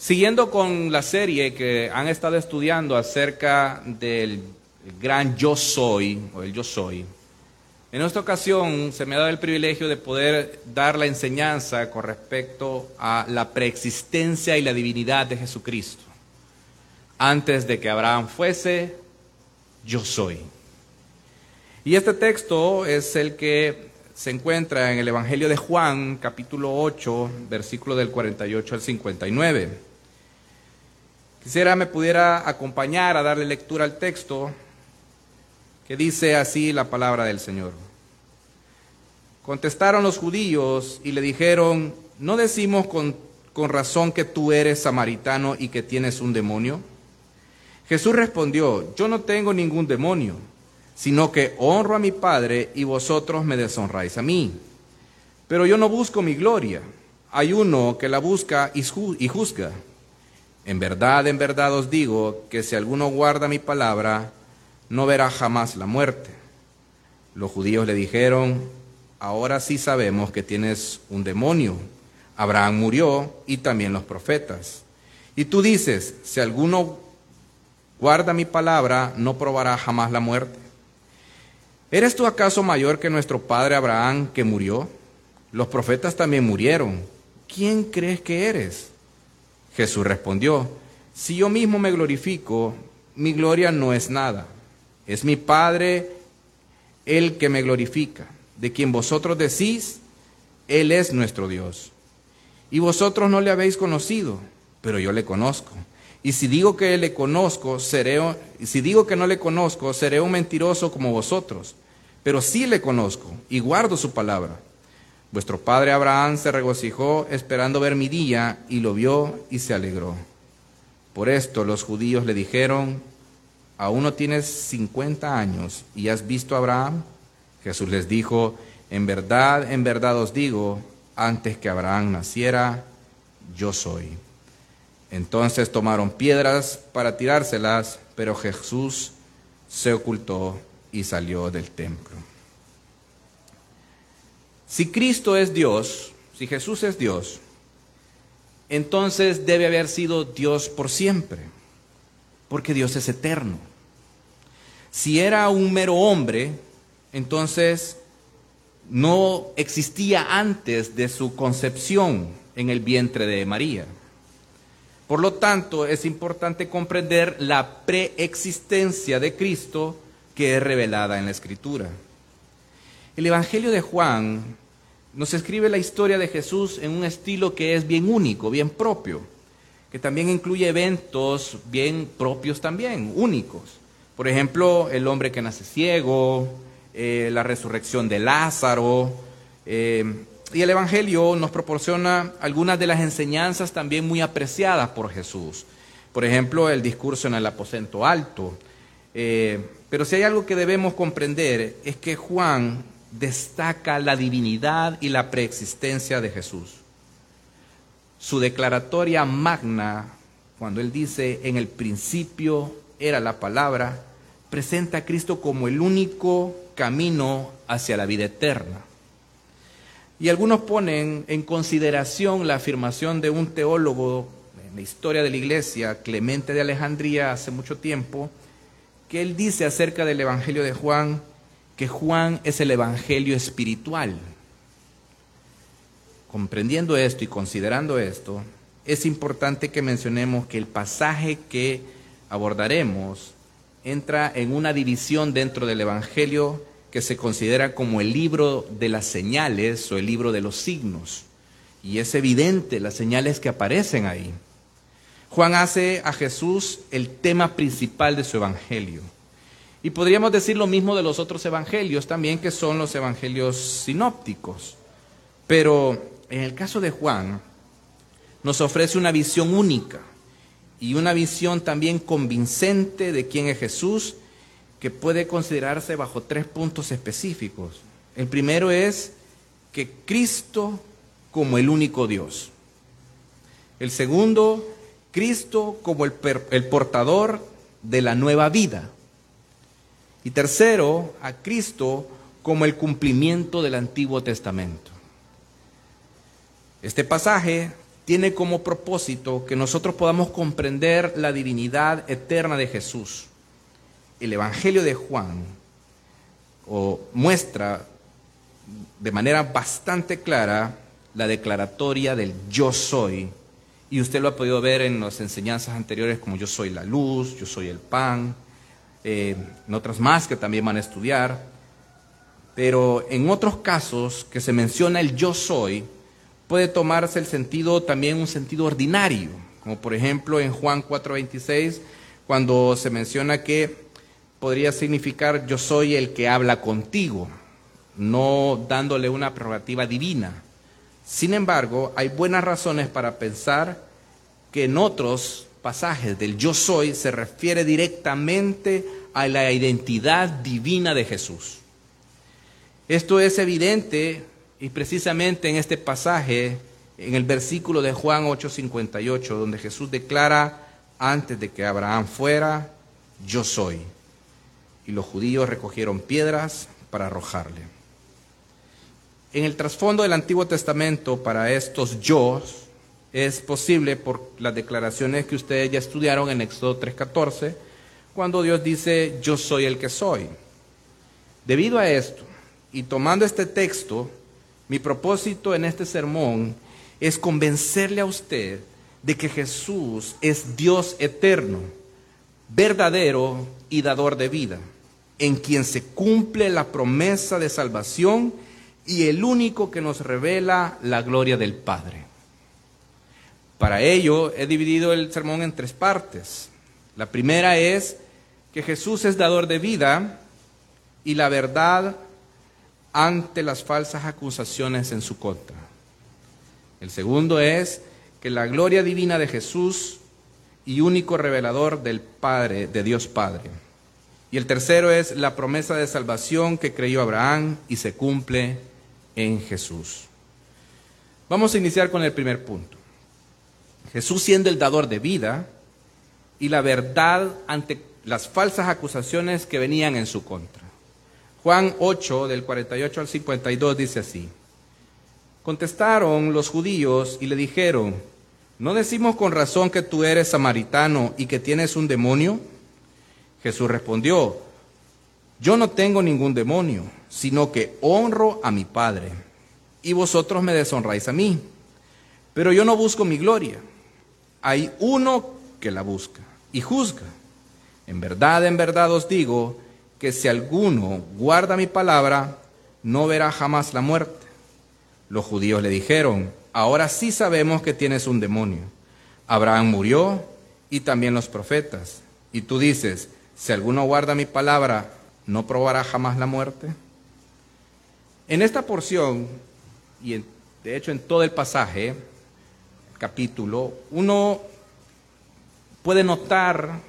Siguiendo con la serie que han estado estudiando acerca del gran yo soy, o el yo soy, en esta ocasión se me ha dado el privilegio de poder dar la enseñanza con respecto a la preexistencia y la divinidad de Jesucristo. Antes de que Abraham fuese, yo soy. Y este texto es el que se encuentra en el Evangelio de Juan, capítulo 8, versículo del 48 al 59. Quisiera me pudiera acompañar a darle lectura al texto que dice así la palabra del Señor. Contestaron los judíos y le dijeron, ¿no decimos con, con razón que tú eres samaritano y que tienes un demonio? Jesús respondió, yo no tengo ningún demonio, sino que honro a mi Padre y vosotros me deshonráis a mí. Pero yo no busco mi gloria, hay uno que la busca y juzga. En verdad, en verdad os digo que si alguno guarda mi palabra, no verá jamás la muerte. Los judíos le dijeron, ahora sí sabemos que tienes un demonio. Abraham murió y también los profetas. Y tú dices, si alguno guarda mi palabra, no probará jamás la muerte. ¿Eres tú acaso mayor que nuestro padre Abraham que murió? Los profetas también murieron. ¿Quién crees que eres? Jesús respondió, si yo mismo me glorifico, mi gloria no es nada. Es mi Padre el que me glorifica, de quien vosotros decís, Él es nuestro Dios. Y vosotros no le habéis conocido, pero yo le conozco. Y si digo que le conozco, seré, si digo que no le conozco, seré un mentiroso como vosotros. Pero sí le conozco y guardo su palabra. Vuestro padre Abraham se regocijó esperando ver mi día y lo vio y se alegró. Por esto los judíos le dijeron, ¿aún no tienes cincuenta años y has visto a Abraham? Jesús les dijo, en verdad, en verdad os digo, antes que Abraham naciera, yo soy. Entonces tomaron piedras para tirárselas, pero Jesús se ocultó y salió del templo. Si Cristo es Dios, si Jesús es Dios, entonces debe haber sido Dios por siempre, porque Dios es eterno. Si era un mero hombre, entonces no existía antes de su concepción en el vientre de María. Por lo tanto, es importante comprender la preexistencia de Cristo que es revelada en la Escritura. El Evangelio de Juan nos escribe la historia de Jesús en un estilo que es bien único, bien propio, que también incluye eventos bien propios también, únicos. Por ejemplo, el hombre que nace ciego, eh, la resurrección de Lázaro. Eh, y el Evangelio nos proporciona algunas de las enseñanzas también muy apreciadas por Jesús. Por ejemplo, el discurso en el aposento alto. Eh, pero si hay algo que debemos comprender es que Juan destaca la divinidad y la preexistencia de Jesús. Su declaratoria magna, cuando él dice, en el principio era la palabra, presenta a Cristo como el único camino hacia la vida eterna. Y algunos ponen en consideración la afirmación de un teólogo en la historia de la iglesia, Clemente de Alejandría, hace mucho tiempo, que él dice acerca del Evangelio de Juan, que Juan es el Evangelio espiritual. Comprendiendo esto y considerando esto, es importante que mencionemos que el pasaje que abordaremos entra en una división dentro del Evangelio que se considera como el libro de las señales o el libro de los signos. Y es evidente las señales que aparecen ahí. Juan hace a Jesús el tema principal de su Evangelio. Y podríamos decir lo mismo de los otros evangelios también, que son los evangelios sinópticos. Pero en el caso de Juan, nos ofrece una visión única y una visión también convincente de quién es Jesús, que puede considerarse bajo tres puntos específicos. El primero es que Cristo como el único Dios. El segundo, Cristo como el, el portador de la nueva vida. Y tercero, a Cristo como el cumplimiento del Antiguo Testamento. Este pasaje tiene como propósito que nosotros podamos comprender la divinidad eterna de Jesús. El Evangelio de Juan o muestra de manera bastante clara la declaratoria del yo soy. Y usted lo ha podido ver en las enseñanzas anteriores como yo soy la luz, yo soy el pan, eh, en otras más que también van a estudiar. Pero en otros casos que se menciona el yo soy, puede tomarse el sentido también un sentido ordinario, como por ejemplo en Juan 4:26, cuando se menciona que podría significar yo soy el que habla contigo, no dándole una prerrogativa divina. Sin embargo, hay buenas razones para pensar que en otros pasajes del yo soy se refiere directamente a la identidad divina de Jesús. Esto es evidente y precisamente en este pasaje, en el versículo de Juan 8:58, donde Jesús declara, antes de que Abraham fuera, yo soy. Y los judíos recogieron piedras para arrojarle. En el trasfondo del Antiguo Testamento, para estos yo, es posible por las declaraciones que ustedes ya estudiaron en Éxodo 3:14, cuando Dios dice, yo soy el que soy. Debido a esto, y tomando este texto, mi propósito en este sermón es convencerle a usted de que Jesús es Dios eterno, verdadero y dador de vida, en quien se cumple la promesa de salvación y el único que nos revela la gloria del Padre. Para ello he dividido el sermón en tres partes. La primera es que Jesús es dador de vida y la verdad ante las falsas acusaciones en su contra. El segundo es que la gloria divina de Jesús y único revelador del Padre, de Dios Padre. Y el tercero es la promesa de salvación que creyó Abraham y se cumple en Jesús. Vamos a iniciar con el primer punto. Jesús siendo el dador de vida y la verdad ante las falsas acusaciones que venían en su contra. Juan 8, del 48 al 52, dice así. Contestaron los judíos y le dijeron, ¿no decimos con razón que tú eres samaritano y que tienes un demonio? Jesús respondió, yo no tengo ningún demonio, sino que honro a mi Padre, y vosotros me deshonráis a mí. Pero yo no busco mi gloria. Hay uno que la busca y juzga. En verdad, en verdad os digo, que si alguno guarda mi palabra, no verá jamás la muerte. Los judíos le dijeron, ahora sí sabemos que tienes un demonio. Abraham murió y también los profetas. Y tú dices, si alguno guarda mi palabra, ¿no probará jamás la muerte? En esta porción, y de hecho en todo el pasaje, capítulo, uno puede notar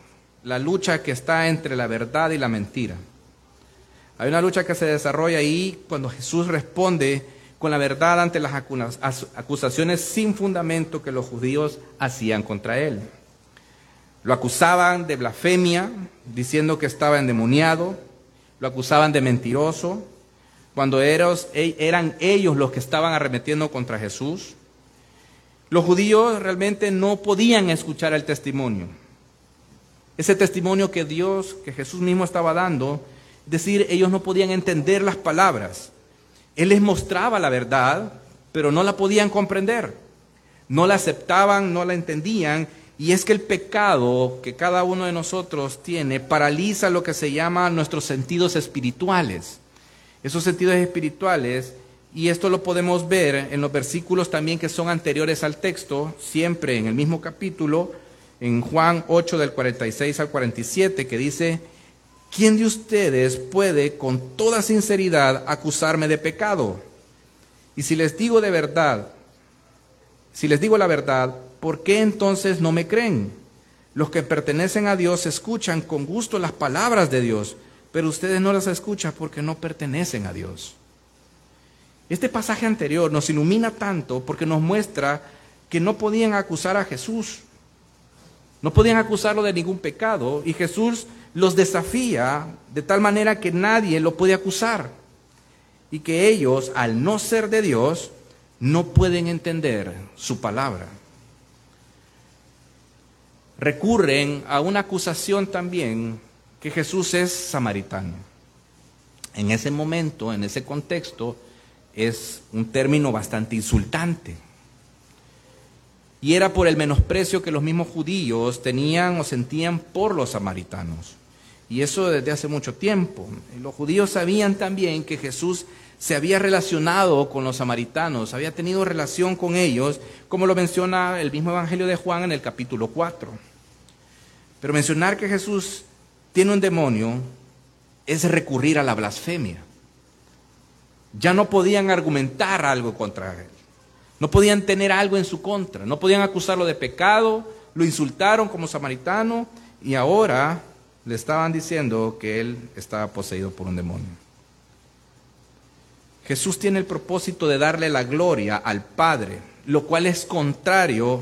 la lucha que está entre la verdad y la mentira. Hay una lucha que se desarrolla ahí cuando Jesús responde con la verdad ante las acusaciones sin fundamento que los judíos hacían contra él. Lo acusaban de blasfemia, diciendo que estaba endemoniado, lo acusaban de mentiroso, cuando e, eran ellos los que estaban arremetiendo contra Jesús. Los judíos realmente no podían escuchar el testimonio. Ese testimonio que Dios, que Jesús mismo estaba dando, es decir, ellos no podían entender las palabras. Él les mostraba la verdad, pero no la podían comprender. No la aceptaban, no la entendían. Y es que el pecado que cada uno de nosotros tiene paraliza lo que se llama nuestros sentidos espirituales. Esos sentidos espirituales, y esto lo podemos ver en los versículos también que son anteriores al texto, siempre en el mismo capítulo, en Juan 8 del 46 al 47 que dice, ¿quién de ustedes puede con toda sinceridad acusarme de pecado? Y si les digo de verdad, si les digo la verdad, ¿por qué entonces no me creen? Los que pertenecen a Dios escuchan con gusto las palabras de Dios, pero ustedes no las escuchan porque no pertenecen a Dios. Este pasaje anterior nos ilumina tanto porque nos muestra que no podían acusar a Jesús no podían acusarlo de ningún pecado y Jesús los desafía de tal manera que nadie lo puede acusar y que ellos, al no ser de Dios, no pueden entender su palabra. recurren a una acusación también que Jesús es samaritano. En ese momento, en ese contexto, es un término bastante insultante. Y era por el menosprecio que los mismos judíos tenían o sentían por los samaritanos. Y eso desde hace mucho tiempo. Los judíos sabían también que Jesús se había relacionado con los samaritanos, había tenido relación con ellos, como lo menciona el mismo Evangelio de Juan en el capítulo 4. Pero mencionar que Jesús tiene un demonio es recurrir a la blasfemia. Ya no podían argumentar algo contra él. No podían tener algo en su contra. No podían acusarlo de pecado. Lo insultaron como samaritano y ahora le estaban diciendo que él estaba poseído por un demonio. Jesús tiene el propósito de darle la gloria al Padre, lo cual es contrario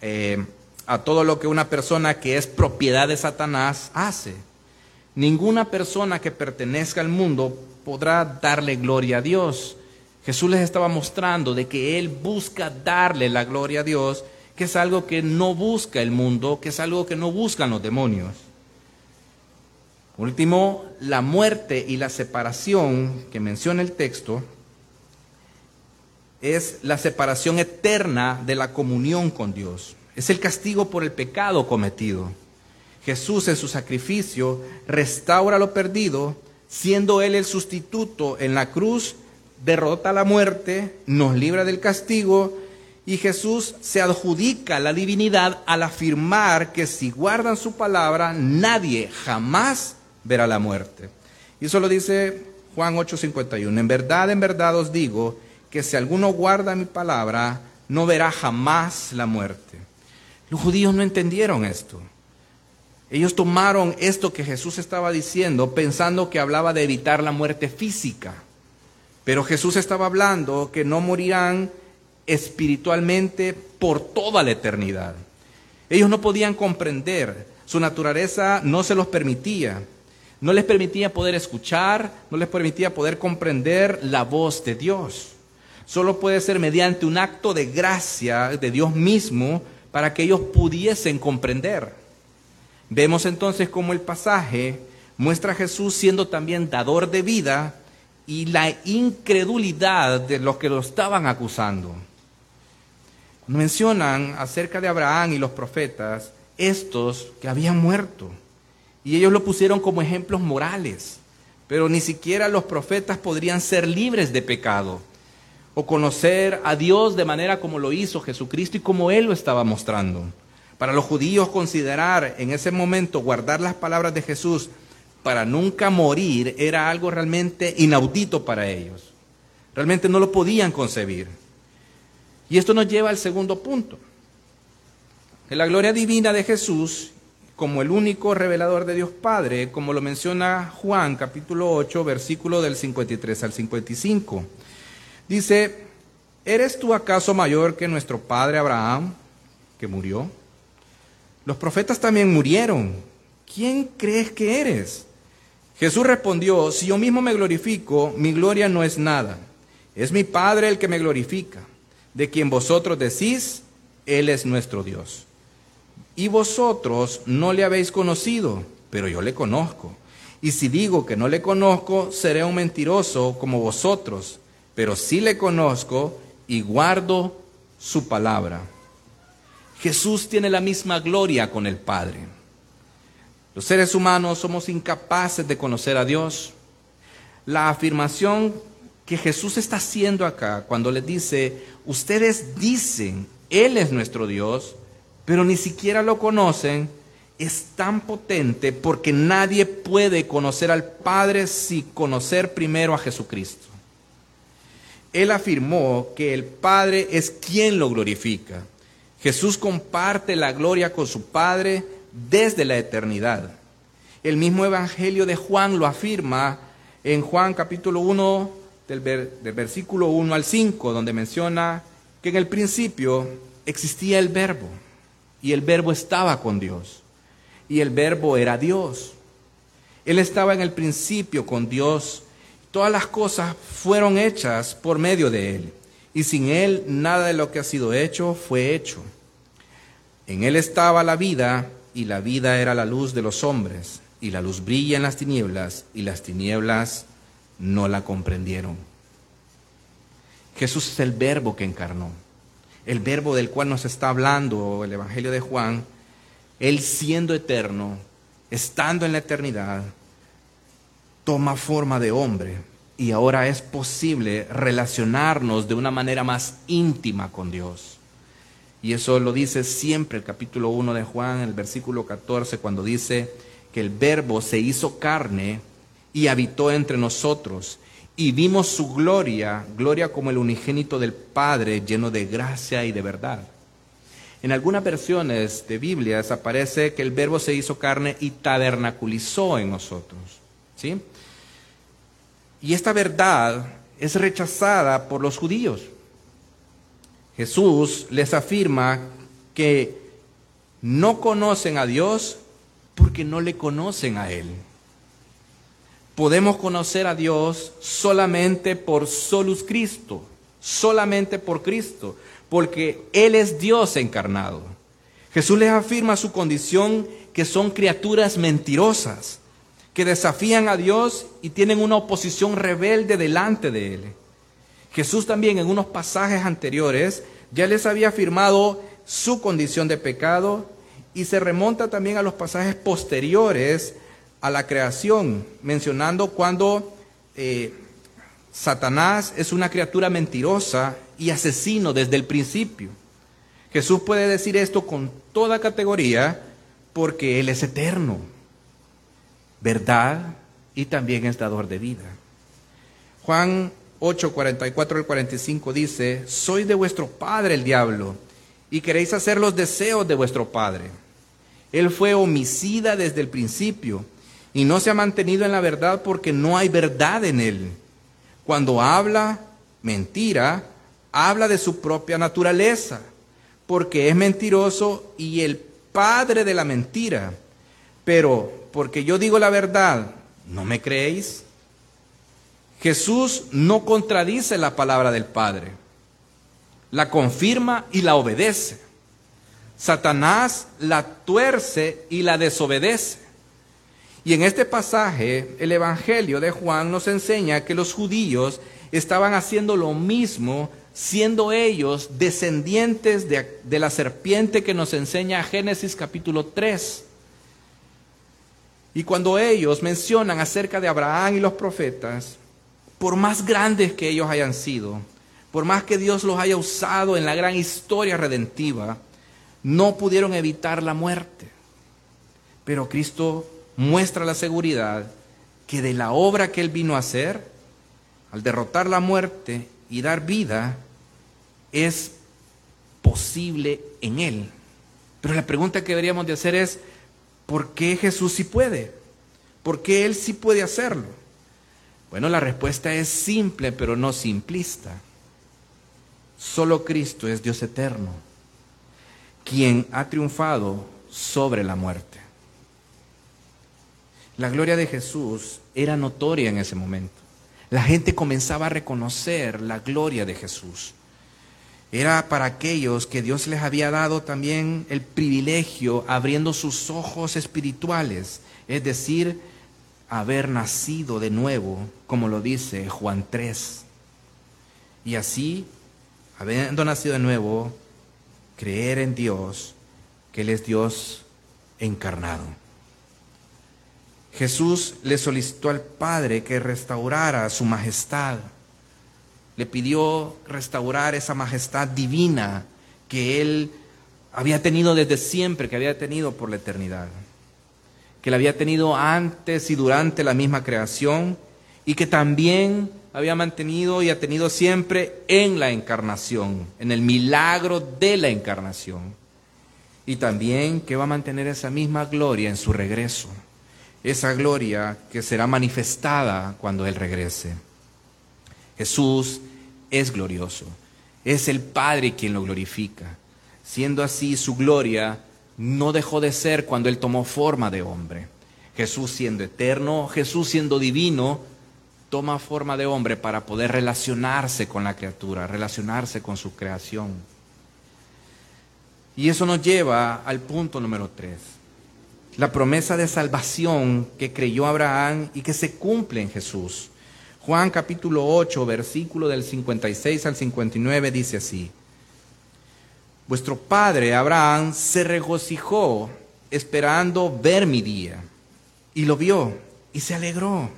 eh, a todo lo que una persona que es propiedad de Satanás hace. Ninguna persona que pertenezca al mundo podrá darle gloria a Dios. Jesús les estaba mostrando de que Él busca darle la gloria a Dios, que es algo que no busca el mundo, que es algo que no buscan los demonios. Último, la muerte y la separación que menciona el texto es la separación eterna de la comunión con Dios. Es el castigo por el pecado cometido. Jesús en su sacrificio restaura lo perdido, siendo Él el sustituto en la cruz, derrota la muerte, nos libra del castigo y Jesús se adjudica la divinidad al afirmar que si guardan su palabra, nadie jamás verá la muerte. Y eso lo dice Juan 8:51. En verdad, en verdad os digo que si alguno guarda mi palabra, no verá jamás la muerte. Los judíos no entendieron esto. Ellos tomaron esto que Jesús estaba diciendo pensando que hablaba de evitar la muerte física. Pero Jesús estaba hablando que no morirán espiritualmente por toda la eternidad. Ellos no podían comprender, su naturaleza no se los permitía. No les permitía poder escuchar, no les permitía poder comprender la voz de Dios. Solo puede ser mediante un acto de gracia de Dios mismo para que ellos pudiesen comprender. Vemos entonces cómo el pasaje muestra a Jesús siendo también dador de vida y la incredulidad de los que lo estaban acusando. Mencionan acerca de Abraham y los profetas, estos que habían muerto. Y ellos lo pusieron como ejemplos morales. Pero ni siquiera los profetas podrían ser libres de pecado o conocer a Dios de manera como lo hizo Jesucristo y como Él lo estaba mostrando. Para los judíos considerar en ese momento guardar las palabras de Jesús para nunca morir era algo realmente inaudito para ellos. Realmente no lo podían concebir. Y esto nos lleva al segundo punto. Que la gloria divina de Jesús como el único revelador de Dios Padre, como lo menciona Juan capítulo 8, versículo del 53 al 55. Dice, ¿eres tú acaso mayor que nuestro padre Abraham, que murió? Los profetas también murieron. ¿Quién crees que eres? Jesús respondió, si yo mismo me glorifico, mi gloria no es nada. Es mi Padre el que me glorifica, de quien vosotros decís, Él es nuestro Dios. Y vosotros no le habéis conocido, pero yo le conozco. Y si digo que no le conozco, seré un mentiroso como vosotros, pero sí le conozco y guardo su palabra. Jesús tiene la misma gloria con el Padre. Los seres humanos somos incapaces de conocer a Dios. La afirmación que Jesús está haciendo acá cuando le dice, ustedes dicen, Él es nuestro Dios, pero ni siquiera lo conocen, es tan potente porque nadie puede conocer al Padre sin conocer primero a Jesucristo. Él afirmó que el Padre es quien lo glorifica. Jesús comparte la gloria con su Padre desde la eternidad. El mismo Evangelio de Juan lo afirma en Juan capítulo 1, del, del versículo 1 al 5, donde menciona que en el principio existía el verbo y el verbo estaba con Dios. Y el verbo era Dios. Él estaba en el principio con Dios. Todas las cosas fueron hechas por medio de Él. Y sin Él nada de lo que ha sido hecho fue hecho. En él estaba la vida y la vida era la luz de los hombres y la luz brilla en las tinieblas y las tinieblas no la comprendieron. Jesús es el verbo que encarnó, el verbo del cual nos está hablando el Evangelio de Juan, él siendo eterno, estando en la eternidad, toma forma de hombre y ahora es posible relacionarnos de una manera más íntima con Dios. Y eso lo dice siempre el capítulo 1 de Juan, el versículo 14, cuando dice que el verbo se hizo carne y habitó entre nosotros y vimos su gloria, gloria como el unigénito del Padre, lleno de gracia y de verdad. En algunas versiones de Biblias aparece que el verbo se hizo carne y tabernaculizó en nosotros. ¿Sí? Y esta verdad es rechazada por los judíos. Jesús les afirma que no conocen a Dios porque no le conocen a Él. Podemos conocer a Dios solamente por solus Cristo, solamente por Cristo, porque Él es Dios encarnado. Jesús les afirma su condición que son criaturas mentirosas, que desafían a Dios y tienen una oposición rebelde delante de Él. Jesús también en unos pasajes anteriores ya les había afirmado su condición de pecado y se remonta también a los pasajes posteriores a la creación, mencionando cuando eh, Satanás es una criatura mentirosa y asesino desde el principio. Jesús puede decir esto con toda categoría porque Él es eterno verdad y también es dador de vida. Juan 8, 44 al 45 dice, soy de vuestro padre el diablo y queréis hacer los deseos de vuestro padre. Él fue homicida desde el principio y no se ha mantenido en la verdad porque no hay verdad en él. Cuando habla mentira, habla de su propia naturaleza, porque es mentiroso y el padre de la mentira. Pero porque yo digo la verdad, ¿no me creéis? Jesús no contradice la palabra del Padre, la confirma y la obedece. Satanás la tuerce y la desobedece. Y en este pasaje, el Evangelio de Juan nos enseña que los judíos estaban haciendo lo mismo, siendo ellos descendientes de, de la serpiente que nos enseña Génesis capítulo 3. Y cuando ellos mencionan acerca de Abraham y los profetas, por más grandes que ellos hayan sido, por más que Dios los haya usado en la gran historia redentiva, no pudieron evitar la muerte. Pero Cristo muestra la seguridad que de la obra que Él vino a hacer, al derrotar la muerte y dar vida, es posible en Él. Pero la pregunta que deberíamos de hacer es, ¿Por qué Jesús sí puede? ¿Por qué Él sí puede hacerlo? Bueno, la respuesta es simple, pero no simplista. Solo Cristo es Dios eterno, quien ha triunfado sobre la muerte. La gloria de Jesús era notoria en ese momento. La gente comenzaba a reconocer la gloria de Jesús era para aquellos que Dios les había dado también el privilegio abriendo sus ojos espirituales, es decir, haber nacido de nuevo, como lo dice Juan 3. Y así, habiendo nacido de nuevo, creer en Dios, que Él es Dios encarnado. Jesús le solicitó al Padre que restaurara su majestad le pidió restaurar esa majestad divina que él había tenido desde siempre, que había tenido por la eternidad, que la había tenido antes y durante la misma creación y que también había mantenido y ha tenido siempre en la encarnación, en el milagro de la encarnación. Y también que va a mantener esa misma gloria en su regreso, esa gloria que será manifestada cuando Él regrese. Jesús es glorioso. Es el Padre quien lo glorifica. Siendo así, su gloria no dejó de ser cuando Él tomó forma de hombre. Jesús siendo eterno, Jesús siendo divino, toma forma de hombre para poder relacionarse con la criatura, relacionarse con su creación. Y eso nos lleva al punto número tres. La promesa de salvación que creyó Abraham y que se cumple en Jesús. Juan capítulo 8, versículo del 56 al 59 dice así. Vuestro padre Abraham se regocijó esperando ver mi día y lo vio y se alegró.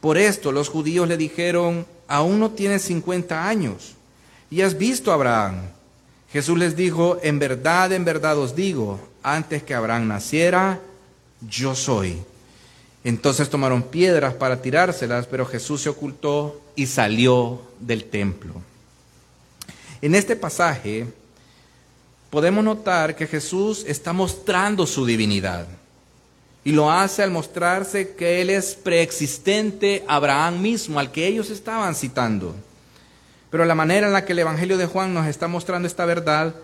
Por esto los judíos le dijeron, aún no tienes 50 años y has visto a Abraham. Jesús les dijo, en verdad, en verdad os digo, antes que Abraham naciera, yo soy. Entonces tomaron piedras para tirárselas, pero Jesús se ocultó y salió del templo. En este pasaje podemos notar que Jesús está mostrando su divinidad. Y lo hace al mostrarse que Él es preexistente a Abraham mismo, al que ellos estaban citando. Pero la manera en la que el Evangelio de Juan nos está mostrando esta verdad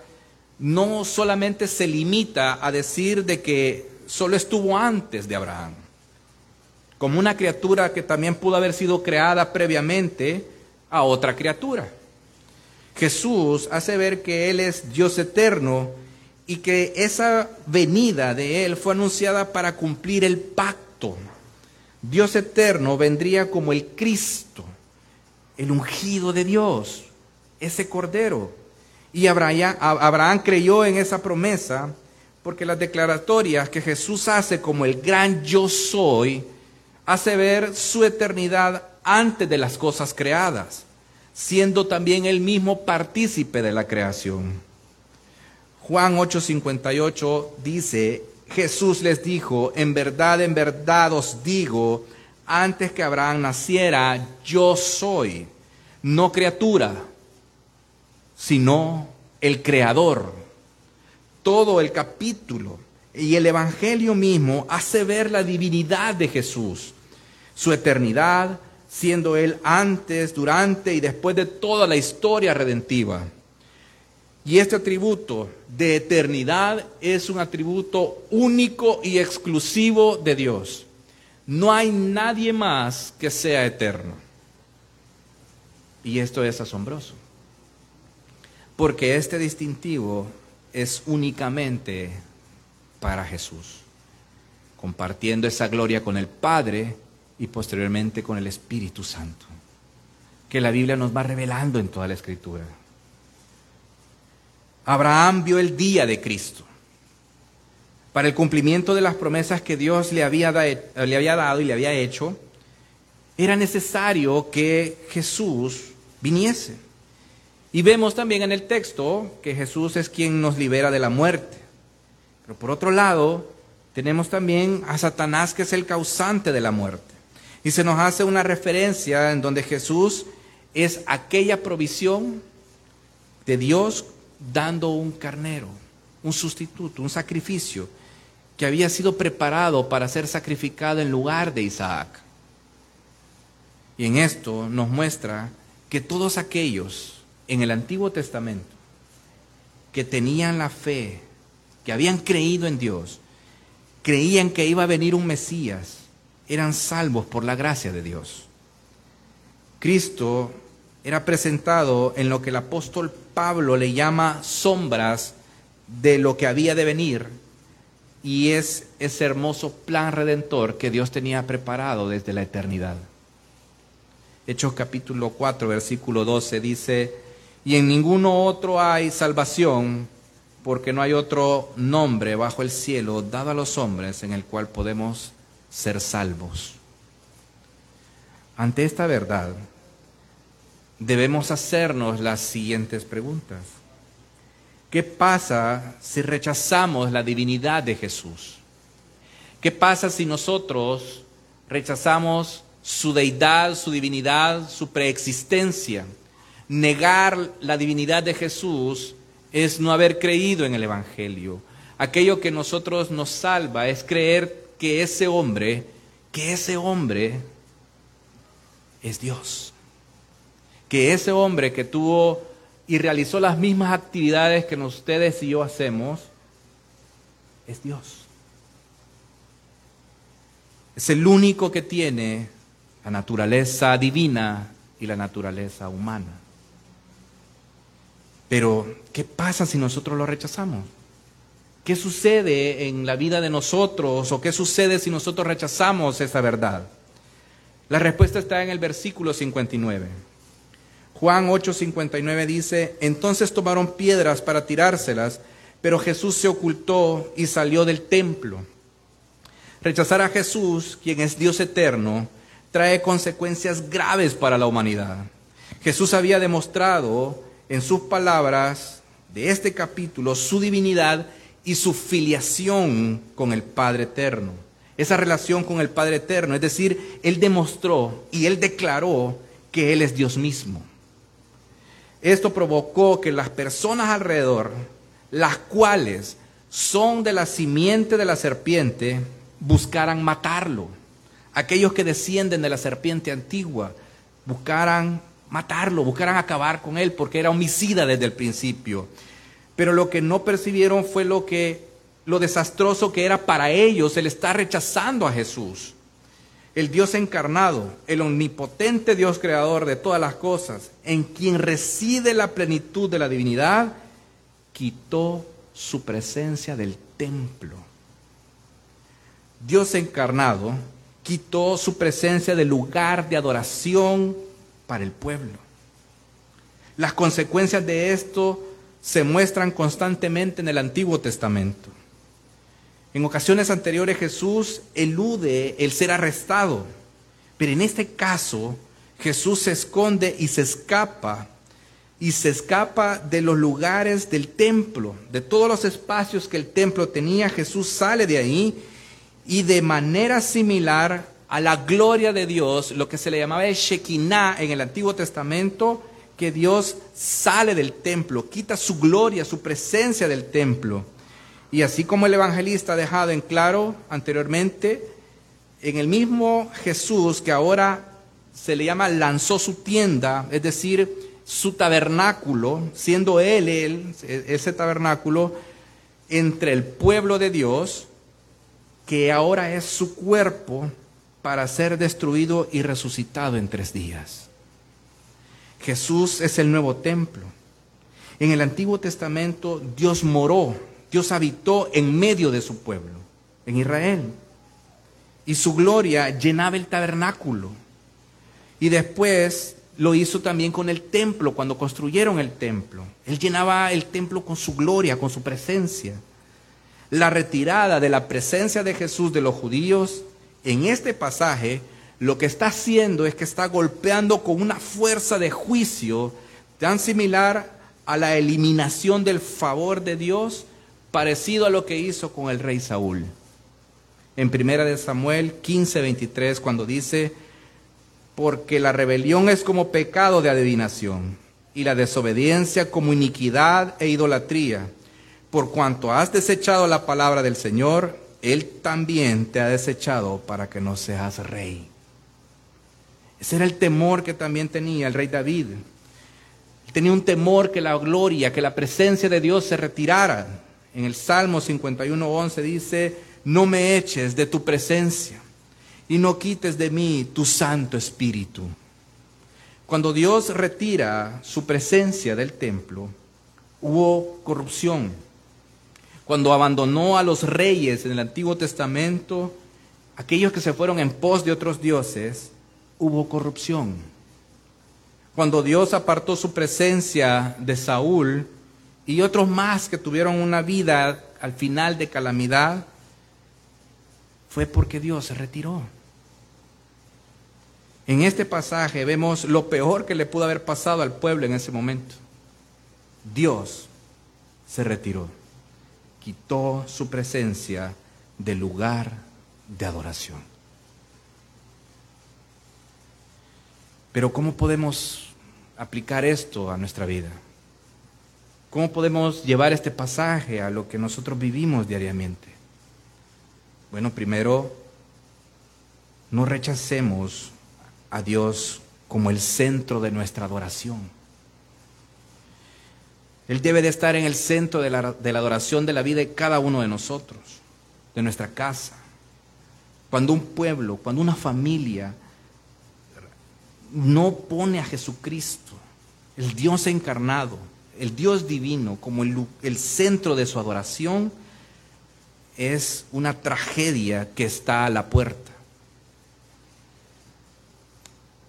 no solamente se limita a decir de que solo estuvo antes de Abraham, como una criatura que también pudo haber sido creada previamente a otra criatura. Jesús hace ver que Él es Dios eterno y que esa venida de Él fue anunciada para cumplir el pacto. Dios eterno vendría como el Cristo, el ungido de Dios, ese cordero. Y Abraham, creyó en esa promesa porque las declaratorias que Jesús hace como el gran yo soy, hace ver su eternidad antes de las cosas creadas, siendo también él mismo partícipe de la creación. Juan 8:58 dice, Jesús les dijo, en verdad, en verdad os digo, antes que Abraham naciera, yo soy, no criatura, sino el creador. Todo el capítulo y el Evangelio mismo hace ver la divinidad de Jesús, su eternidad, siendo Él antes, durante y después de toda la historia redentiva. Y este atributo de eternidad es un atributo único y exclusivo de Dios. No hay nadie más que sea eterno. Y esto es asombroso. Porque este distintivo es únicamente para Jesús, compartiendo esa gloria con el Padre y posteriormente con el Espíritu Santo, que la Biblia nos va revelando en toda la Escritura. Abraham vio el día de Cristo. Para el cumplimiento de las promesas que Dios le había, le había dado y le había hecho, era necesario que Jesús viniese. Y vemos también en el texto que Jesús es quien nos libera de la muerte. Pero por otro lado, tenemos también a Satanás que es el causante de la muerte. Y se nos hace una referencia en donde Jesús es aquella provisión de Dios dando un carnero, un sustituto, un sacrificio que había sido preparado para ser sacrificado en lugar de Isaac. Y en esto nos muestra que todos aquellos en el Antiguo Testamento que tenían la fe, que habían creído en Dios, creían que iba a venir un Mesías, eran salvos por la gracia de Dios. Cristo era presentado en lo que el apóstol Pablo le llama sombras de lo que había de venir y es ese hermoso plan redentor que Dios tenía preparado desde la eternidad. Hechos capítulo 4, versículo 12 dice, y en ninguno otro hay salvación, porque no hay otro nombre bajo el cielo dado a los hombres en el cual podemos ser salvos. Ante esta verdad, debemos hacernos las siguientes preguntas. ¿Qué pasa si rechazamos la divinidad de Jesús? ¿Qué pasa si nosotros rechazamos su deidad, su divinidad, su preexistencia? Negar la divinidad de Jesús es no haber creído en el Evangelio. Aquello que nosotros nos salva es creer que ese hombre, que ese hombre es Dios que ese hombre que tuvo y realizó las mismas actividades que ustedes y yo hacemos, es Dios. Es el único que tiene la naturaleza divina y la naturaleza humana. Pero, ¿qué pasa si nosotros lo rechazamos? ¿Qué sucede en la vida de nosotros o qué sucede si nosotros rechazamos esa verdad? La respuesta está en el versículo 59. Juan 8:59 dice, entonces tomaron piedras para tirárselas, pero Jesús se ocultó y salió del templo. Rechazar a Jesús, quien es Dios eterno, trae consecuencias graves para la humanidad. Jesús había demostrado en sus palabras de este capítulo su divinidad y su filiación con el Padre Eterno. Esa relación con el Padre Eterno, es decir, Él demostró y Él declaró que Él es Dios mismo. Esto provocó que las personas alrededor, las cuales son de la simiente de la serpiente, buscaran matarlo. Aquellos que descienden de la serpiente antigua buscaran matarlo, buscaran acabar con él, porque era homicida desde el principio. Pero lo que no percibieron fue lo que lo desastroso que era para ellos el estar rechazando a Jesús. El Dios encarnado, el omnipotente Dios creador de todas las cosas, en quien reside la plenitud de la divinidad, quitó su presencia del templo. Dios encarnado quitó su presencia del lugar de adoración para el pueblo. Las consecuencias de esto se muestran constantemente en el Antiguo Testamento. En ocasiones anteriores Jesús elude el ser arrestado, pero en este caso Jesús se esconde y se escapa, y se escapa de los lugares del templo, de todos los espacios que el templo tenía, Jesús sale de ahí y de manera similar a la gloria de Dios, lo que se le llamaba el Shekinah en el Antiguo Testamento, que Dios sale del templo, quita su gloria, su presencia del templo. Y así como el evangelista ha dejado en claro anteriormente, en el mismo Jesús que ahora se le llama lanzó su tienda, es decir, su tabernáculo, siendo él, él ese tabernáculo, entre el pueblo de Dios, que ahora es su cuerpo para ser destruido y resucitado en tres días. Jesús es el nuevo templo. En el Antiguo Testamento Dios moró, Dios habitó en medio de su pueblo, en Israel. Y su gloria llenaba el tabernáculo. Y después lo hizo también con el templo, cuando construyeron el templo. Él llenaba el templo con su gloria, con su presencia. La retirada de la presencia de Jesús de los judíos en este pasaje lo que está haciendo es que está golpeando con una fuerza de juicio tan similar a la eliminación del favor de Dios, parecido a lo que hizo con el rey Saúl. En primera de Samuel 15:23 cuando dice, porque la rebelión es como pecado de adivinación y la desobediencia como iniquidad e idolatría. Por cuanto has desechado la palabra del Señor, Él también te ha desechado para que no seas rey. Ese era el temor que también tenía el rey David. tenía un temor que la gloria, que la presencia de Dios se retirara. En el Salmo 51.11 dice, no me eches de tu presencia y no quites de mí tu Santo Espíritu. Cuando Dios retira su presencia del templo, hubo corrupción. Cuando abandonó a los reyes en el Antiguo Testamento, aquellos que se fueron en pos de otros dioses, hubo corrupción. Cuando Dios apartó su presencia de Saúl y otros más que tuvieron una vida al final de calamidad, fue porque Dios se retiró. En este pasaje vemos lo peor que le pudo haber pasado al pueblo en ese momento. Dios se retiró, quitó su presencia del lugar de adoración. Pero ¿cómo podemos aplicar esto a nuestra vida? ¿Cómo podemos llevar este pasaje a lo que nosotros vivimos diariamente? Bueno, primero, no rechacemos a Dios como el centro de nuestra adoración. Él debe de estar en el centro de la, de la, adoración de la vida de cada uno de nosotros, de nuestra casa. Cuando un pueblo, cuando una familia no pone a Jesucristo, el Dios encarnado, el Dios divino como el, centro de su adoración, es una tragedia que está a la puerta.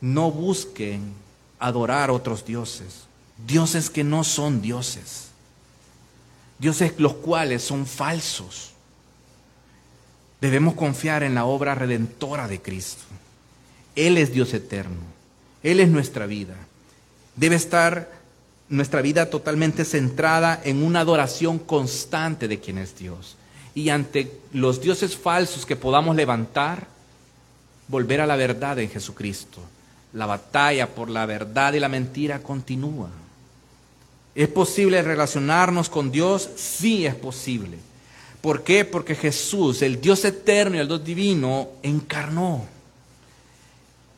No busquen adorar otros dioses, dioses que no son dioses, dioses los cuales son falsos. Debemos confiar en la obra redentora de Cristo. Él es Dios eterno, Él es nuestra vida. Debe estar nuestra vida totalmente centrada en una adoración constante de quien es Dios y ante los dioses falsos que podamos levantar, volver a la verdad en Jesucristo. La batalla por la verdad y la mentira continúa. ¿Es posible relacionarnos con Dios? Sí es posible. ¿Por qué? Porque Jesús, el Dios eterno y el Dios divino, encarnó.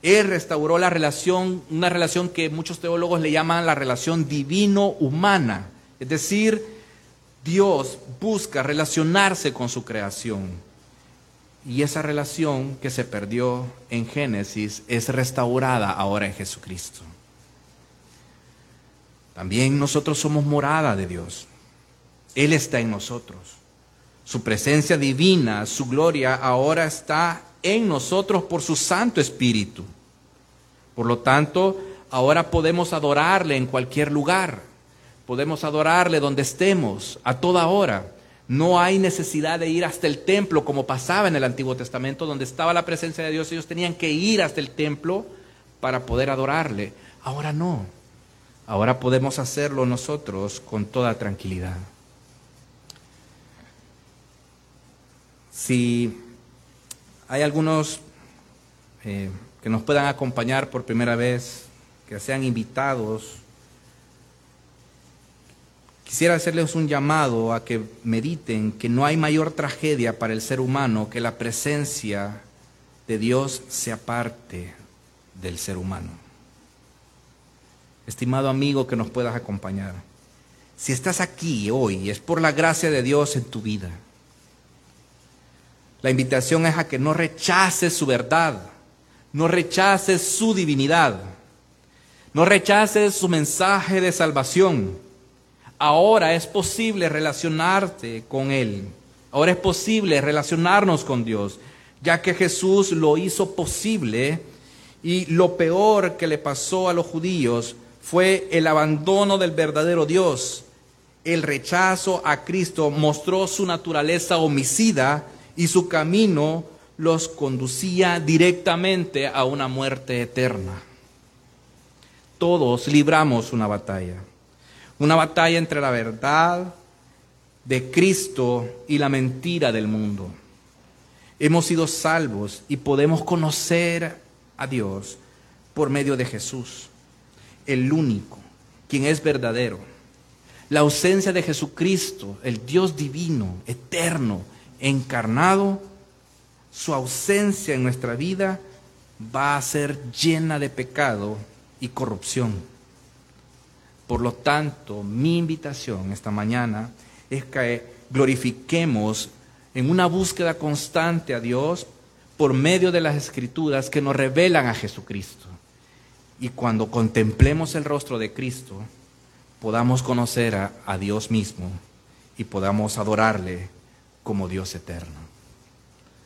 Él restauró la relación, una relación que muchos teólogos le llaman la relación divino-humana. Es decir, Dios busca relacionarse con su creación. Y esa relación que se perdió en Génesis es restaurada ahora en Jesucristo. También nosotros somos morada de Dios. Él está en nosotros. Su presencia divina, su gloria ahora está en nosotros por su Santo Espíritu. Por lo tanto, ahora podemos adorarle en cualquier lugar Podemos adorarle donde estemos, a toda hora. No hay necesidad de ir hasta el templo como pasaba en el Antiguo Testamento, donde estaba la presencia de Dios. Ellos tenían que ir hasta el templo para poder adorarle. Ahora no. Ahora podemos hacerlo nosotros con toda tranquilidad. Si hay algunos eh, que nos puedan acompañar por primera vez, que sean invitados Quisiera hacerles un llamado a que mediten que no hay mayor tragedia para el ser humano que la presencia de Dios sea parte del ser humano. Estimado amigo que nos puedas acompañar, si estás aquí hoy es por la gracia de Dios en tu vida. La invitación es a que no rechaces su verdad, no rechaces su divinidad, no rechaces su mensaje de salvación Ahora es posible relacionarte con Él. Ahora es posible relacionarnos con Dios, ya que Jesús lo hizo posible y lo peor que le pasó a los judíos fue el abandono del verdadero Dios. El rechazo a Cristo mostró su naturaleza homicida y su camino los conducía directamente a una muerte eterna. Todos libramos una batalla. Una batalla entre la verdad de Cristo y la mentira del mundo. Hemos sido salvos y podemos conocer a Dios por medio de Jesús, el único, quien es verdadero. La ausencia de Jesucristo, el Dios divino, eterno, encarnado, su ausencia en nuestra vida va a ser llena de pecado y corrupción. Por lo tanto, mi invitación esta mañana es que glorifiquemos en una búsqueda constante a Dios por medio de las escrituras que nos revelan a Jesucristo. Y cuando contemplemos el rostro de Cristo, podamos conocer a, Dios mismo y podamos adorarle como Dios eterno.